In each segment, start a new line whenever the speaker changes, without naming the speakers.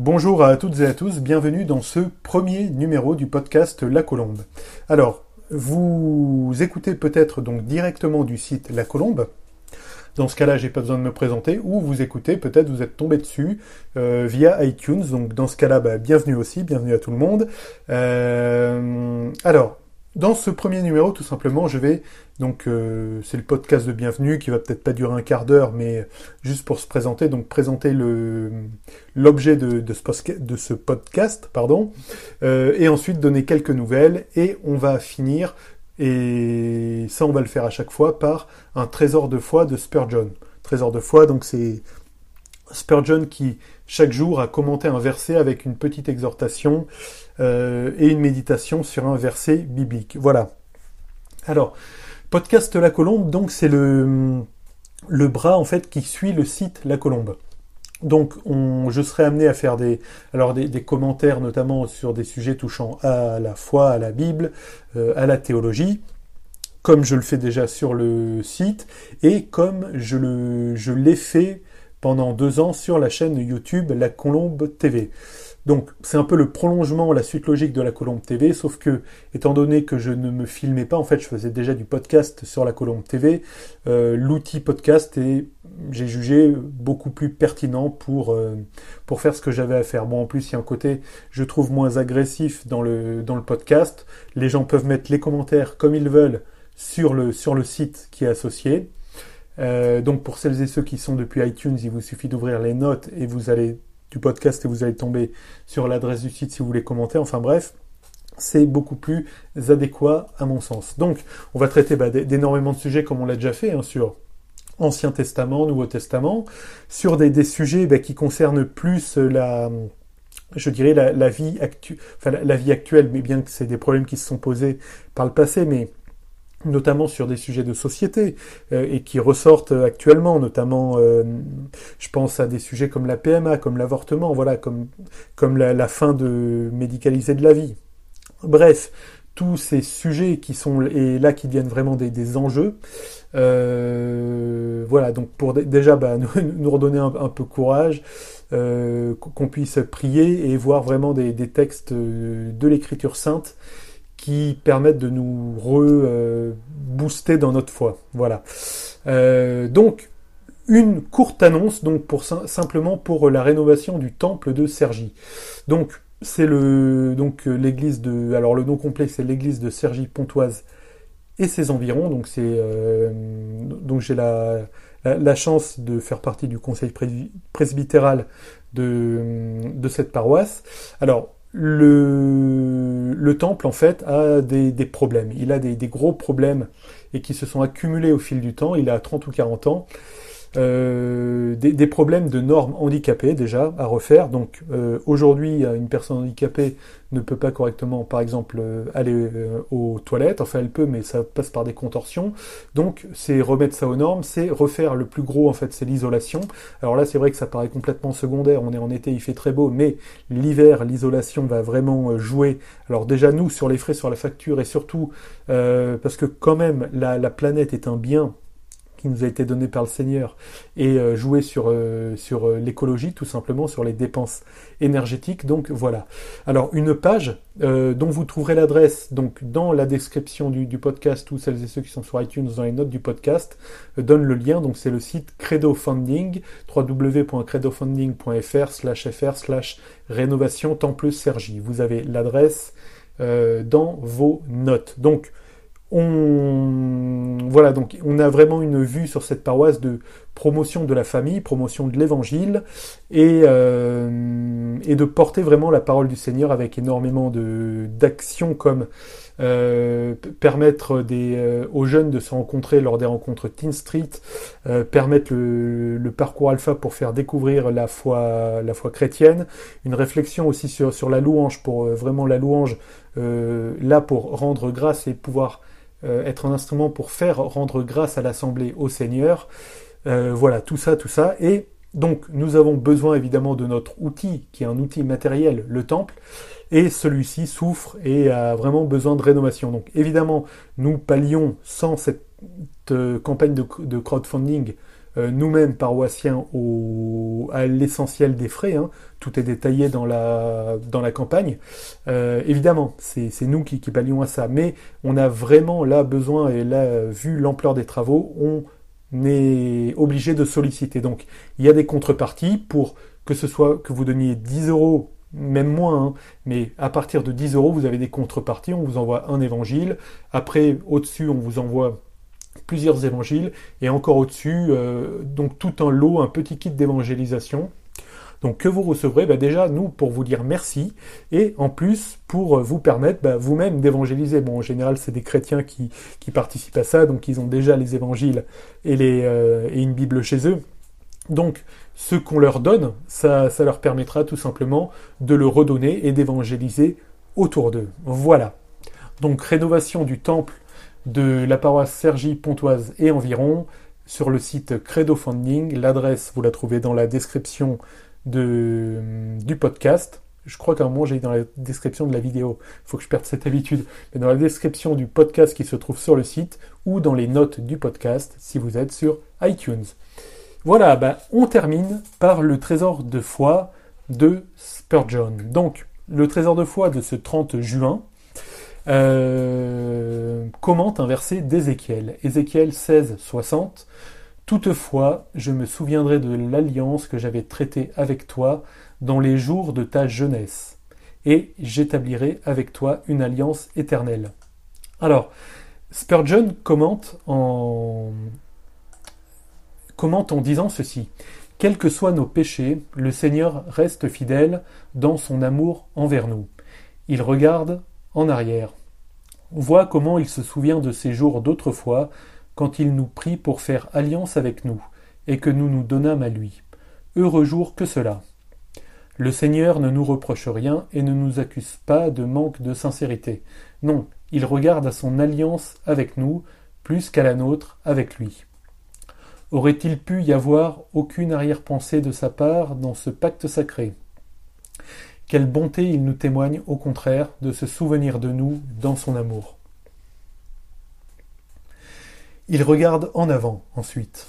Bonjour à toutes et à tous, bienvenue dans ce premier numéro du podcast La Colombe. Alors, vous écoutez peut-être donc directement du site La Colombe. Dans ce cas-là, j'ai pas besoin de me présenter. Ou vous écoutez, peut-être vous êtes tombé dessus euh, via iTunes. Donc dans ce cas-là, bah, bienvenue aussi, bienvenue à tout le monde. Euh, alors, dans ce premier numéro, tout simplement, je vais donc euh, c'est le podcast de bienvenue qui va peut-être pas durer un quart d'heure, mais juste pour se présenter, donc présenter le l'objet de, de ce podcast, pardon, euh, et ensuite donner quelques nouvelles et on va finir et ça on va le faire à chaque fois par un trésor de foi de Spurgeon. Trésor de foi, donc c'est Spurgeon qui chaque jour a commenté un verset avec une petite exhortation euh, et une méditation sur un verset biblique. Voilà. Alors, podcast La Colombe, donc c'est le, le bras en fait qui suit le site La Colombe. Donc, on, je serai amené à faire des, commentaires notamment sur des sujets touchant à la foi, à la Bible, euh, à la théologie, comme je le fais déjà sur le site et comme je l'ai fait pendant deux ans sur la chaîne YouTube La Colombe TV. Donc c'est un peu le prolongement, la suite logique de la Colombe TV, sauf que étant donné que je ne me filmais pas, en fait je faisais déjà du podcast sur la Colombe TV, euh, l'outil podcast est, j'ai jugé beaucoup plus pertinent pour, euh, pour faire ce que j'avais à faire. Bon en plus il y a un côté, je trouve moins agressif dans le, dans le podcast, les gens peuvent mettre les commentaires comme ils veulent sur le, sur le site qui est associé. Euh, donc pour celles et ceux qui sont depuis iTunes, il vous suffit d'ouvrir les notes et vous allez du podcast et vous allez tomber sur l'adresse du site si vous voulez commenter. Enfin bref, c'est beaucoup plus adéquat à mon sens. Donc on va traiter bah, d'énormément de sujets comme on l'a déjà fait hein, sur Ancien Testament, Nouveau Testament, sur des, sujets bah, qui concernent plus la je dirais la, vie actuelle, enfin la, vie actuelle, mais bien que c'est des problèmes qui se sont posés par le passé, mais notamment sur des sujets de société euh, et qui ressortent actuellement, notamment, euh, je pense à des sujets comme la PMA, comme l'avortement, voilà, comme comme la, fin de médicaliser de la vie. Bref, tous ces sujets qui sont et là qui deviennent vraiment des, des enjeux. Euh, voilà, donc pour déjà bah, nous, redonner un, peu courage, qu'on puisse prier et voir vraiment des, des textes de l'Écriture sainte qui permettent de nous re-booster dans notre foi. Voilà. Euh, donc, une courte annonce donc pour simplement pour la rénovation du temple de Sergi. Donc c'est le donc l'église de alors le nom complet c'est l'église de Sergi Pontoise et ses environs donc c'est euh, donc j'ai la, la, chance de faire partie du conseil presbytéral de de cette paroisse. Alors le, le temple, en fait, a des, des problèmes. Il a des, des, gros problèmes et qui se sont accumulés au fil du temps. Il a 30 ou 40 ans. Euh, des, problèmes de normes handicapées déjà à refaire. Donc euh, aujourd'hui, une personne handicapée ne peut pas correctement, par exemple, euh, aller aux toilettes. Enfin, elle peut, mais ça passe par des contorsions. Donc c'est remettre ça aux normes, c'est refaire le plus gros en fait, c'est l'isolation. Alors là, c'est vrai que ça paraît complètement secondaire. On est en été, il fait très beau, mais l'hiver, l'isolation va vraiment jouer. Alors déjà nous sur les frais, sur la facture et surtout parce que quand même la planète est un bien qui nous a été donné par le Seigneur et euh, jouer sur, euh, sur euh, l'écologie, tout simplement, sur les dépenses énergétiques. Donc voilà. Alors une page dont vous trouverez l'adresse donc dans la description du, podcast, tous celles et ceux qui sont sur iTunes dans les notes du podcast, donne le lien. Donc c'est le site Credo Funding, www.credofunding.fr slash fr slash rénovation Temple Sergi. Vous avez l'adresse dans vos notes. Donc on voilà donc on a vraiment une vue sur cette paroisse de promotion de la famille, promotion de l'évangile et, euh, et de porter vraiment la parole du Seigneur avec énormément de d'actions comme euh, permettre des, euh, aux jeunes de se rencontrer lors des rencontres Teen Street, permettre le, le, parcours alpha pour faire découvrir la foi, la foi chrétienne, une réflexion aussi sur, sur la louange pour vraiment la louange là pour rendre grâce et pouvoir euh, être un instrument pour faire rendre grâce à l'Assemblée au Seigneur. Euh, voilà, tout ça, tout ça. Et donc, nous avons besoin évidemment de notre outil, qui est un outil matériel, le temple, et celui-ci souffre et a vraiment besoin de rénovation. Donc, évidemment, nous pallions sans cette euh, campagne de, crowdfunding nous-mêmes paroissiens à l'essentiel des frais. Hein. Tout est détaillé dans la, dans la campagne. Euh, évidemment, c'est nous qui, qui pallions à ça. Mais on a vraiment là besoin, et là, vu l'ampleur des travaux, on est obligé de solliciter. Donc, il y a des contreparties pour que ce soit que vous donniez 10 euros même moins, hein. mais à partir de 10 euros, vous avez des contreparties, on vous envoie un évangile, après, au-dessus, on vous envoie plusieurs évangiles, et encore au-dessus, euh, donc tout un lot, un petit kit d'évangélisation. Donc que vous recevrez bah, déjà, nous, pour vous dire merci, et en plus pour vous permettre bah, vous-même d'évangéliser. Bon, en général, c'est des chrétiens qui, participent à ça, donc ils ont déjà les évangiles et, euh, une Bible chez eux. Donc, ce qu'on leur donne, ça leur permettra tout simplement de le redonner et d'évangéliser autour d'eux. Voilà. Donc, rénovation du temple de la paroisse Sergi Pontoise et environ sur le site Credo Funding. L'adresse, vous la trouvez dans la description de, du podcast. Je crois qu'à un moment, j'ai dans la description de la vidéo. Il faut que je perde cette habitude. Mais dans la description du podcast qui se trouve sur le site ou dans les notes du podcast si vous êtes sur iTunes. Voilà, bah, on termine par le trésor de foi de Spurgeon. Donc, le trésor de foi de ce 30 juin, euh, commente un verset d'Ézéchiel. Ézéchiel 16, 60. Toutefois, je me souviendrai de l'alliance que j'avais traitée avec toi dans les jours de ta jeunesse, et j'établirai avec toi une alliance éternelle. Alors, Spurgeon commente en, commente en disant ceci. Quels que soient nos péchés, le Seigneur reste fidèle dans son amour envers nous. Il regarde en arrière. On voit comment il se souvient de ces jours d'autrefois, quand il nous prit pour faire alliance avec nous, et que nous nous donnâmes à lui. Heureux jour que cela. Le Seigneur ne nous reproche rien et ne nous accuse pas de manque de sincérité. Non, il regarde à son alliance avec nous, plus qu'à la nôtre avec lui. Aurait-il pu y avoir aucune arrière-pensée de sa part dans ce pacte sacré? Quelle bonté il nous témoigne, au contraire, de se souvenir de nous dans son amour. Il regarde en avant, ensuite.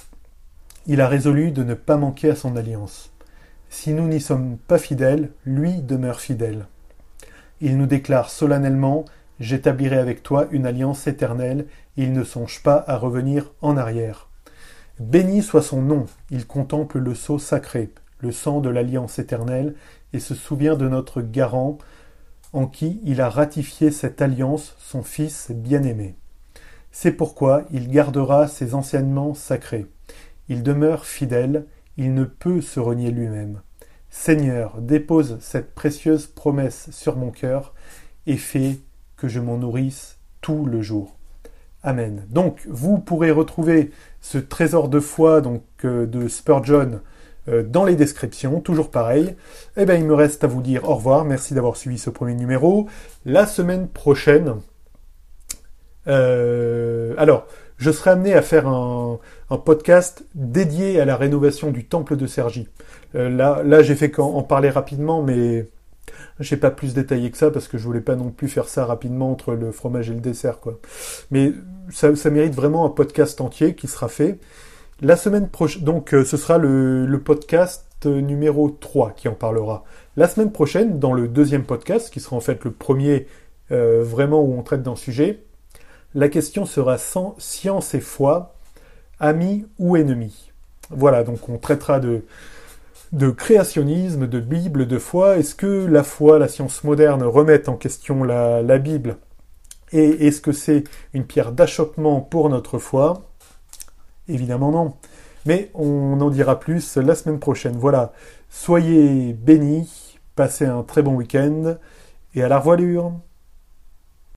Il a résolu de ne pas manquer à son alliance. Si nous n'y sommes pas fidèles, lui demeure fidèle. Il nous déclare solennellement J'établirai avec toi une alliance éternelle, il ne songe pas à revenir en arrière. Béni soit son nom, il contemple le sceau sacré, le sang de l'alliance éternelle, et se souvient de notre garant, en qui il a ratifié cette alliance, son Fils bien-aimé. C'est pourquoi il gardera ses enseignements sacrés. Il demeure fidèle, il ne peut se renier lui-même. Seigneur, dépose cette précieuse promesse sur mon cœur et fais que je m'en nourrisse tout le jour. Amen. Donc, vous pourrez retrouver ce trésor de foi donc euh, de Spurgeon dans les descriptions, toujours pareil. Eh bien, il me reste à vous dire au revoir. Merci d'avoir suivi ce premier numéro. La semaine prochaine, euh, alors, je serai amené à faire un, podcast dédié à la rénovation du temple de Sergi. Euh, là, j'ai fait qu'en parler rapidement, mais j'ai pas plus détaillé que ça parce que je voulais pas non plus faire ça rapidement entre le fromage et le dessert. Mais ça mérite vraiment un podcast entier qui sera fait. La semaine prochaine, donc euh, ce sera le, podcast numéro 3 qui en parlera. La semaine prochaine, dans le deuxième podcast, qui sera en fait le premier euh, vraiment où on traite d'un sujet, la question sera sans science et foi, amis ou ennemis. Voilà, donc on traitera de, créationnisme, de Bible, de foi. Est-ce que la foi, la science moderne remettent en question la Bible? Et est-ce que c'est une pierre d'achoppement pour notre foi? Évidemment non. Mais on en dira plus la semaine prochaine. Voilà. Soyez bénis, passez un très bon week-end et à la revoilure.